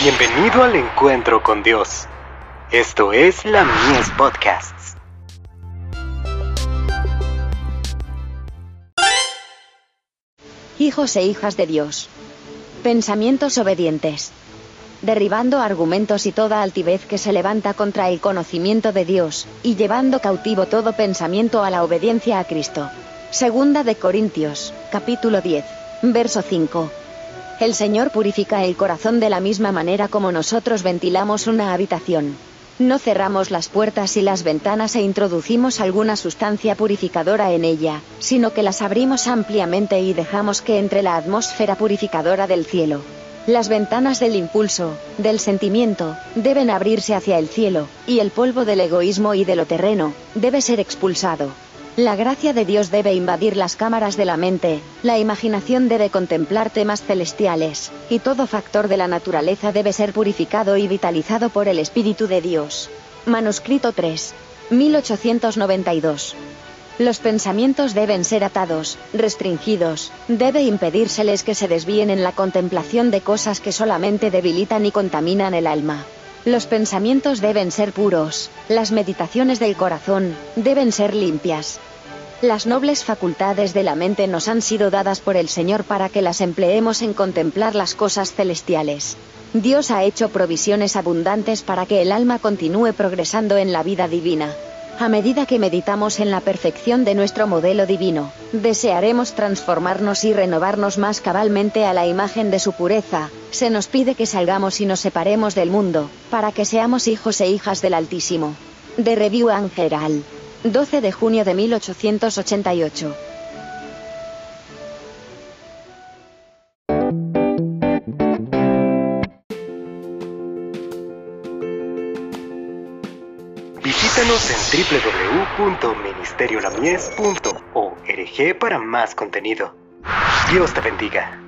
Bienvenido al encuentro con Dios. Esto es la Mies Podcasts. Hijos e hijas de Dios. Pensamientos obedientes. Derribando argumentos y toda altivez que se levanta contra el conocimiento de Dios, y llevando cautivo todo pensamiento a la obediencia a Cristo. Segunda de Corintios, capítulo 10, verso 5. El Señor purifica el corazón de la misma manera como nosotros ventilamos una habitación. No cerramos las puertas y las ventanas e introducimos alguna sustancia purificadora en ella, sino que las abrimos ampliamente y dejamos que entre la atmósfera purificadora del cielo. Las ventanas del impulso, del sentimiento, deben abrirse hacia el cielo, y el polvo del egoísmo y de lo terreno, debe ser expulsado. La gracia de Dios debe invadir las cámaras de la mente, la imaginación debe contemplar temas celestiales, y todo factor de la naturaleza debe ser purificado y vitalizado por el Espíritu de Dios. Manuscrito 3. 1892. Los pensamientos deben ser atados, restringidos, debe impedírseles que se desvíen en la contemplación de cosas que solamente debilitan y contaminan el alma. Los pensamientos deben ser puros, las meditaciones del corazón deben ser limpias. Las nobles facultades de la mente nos han sido dadas por el Señor para que las empleemos en contemplar las cosas celestiales. Dios ha hecho provisiones abundantes para que el alma continúe progresando en la vida divina. A medida que meditamos en la perfección de nuestro modelo divino, desearemos transformarnos y renovarnos más cabalmente a la imagen de su pureza. Se nos pide que salgamos y nos separemos del mundo, para que seamos hijos e hijas del Altísimo. De Review Angeral. 12 de junio de 1888. Visítanos en www.ministeriolamies.org para más contenido. Dios te bendiga.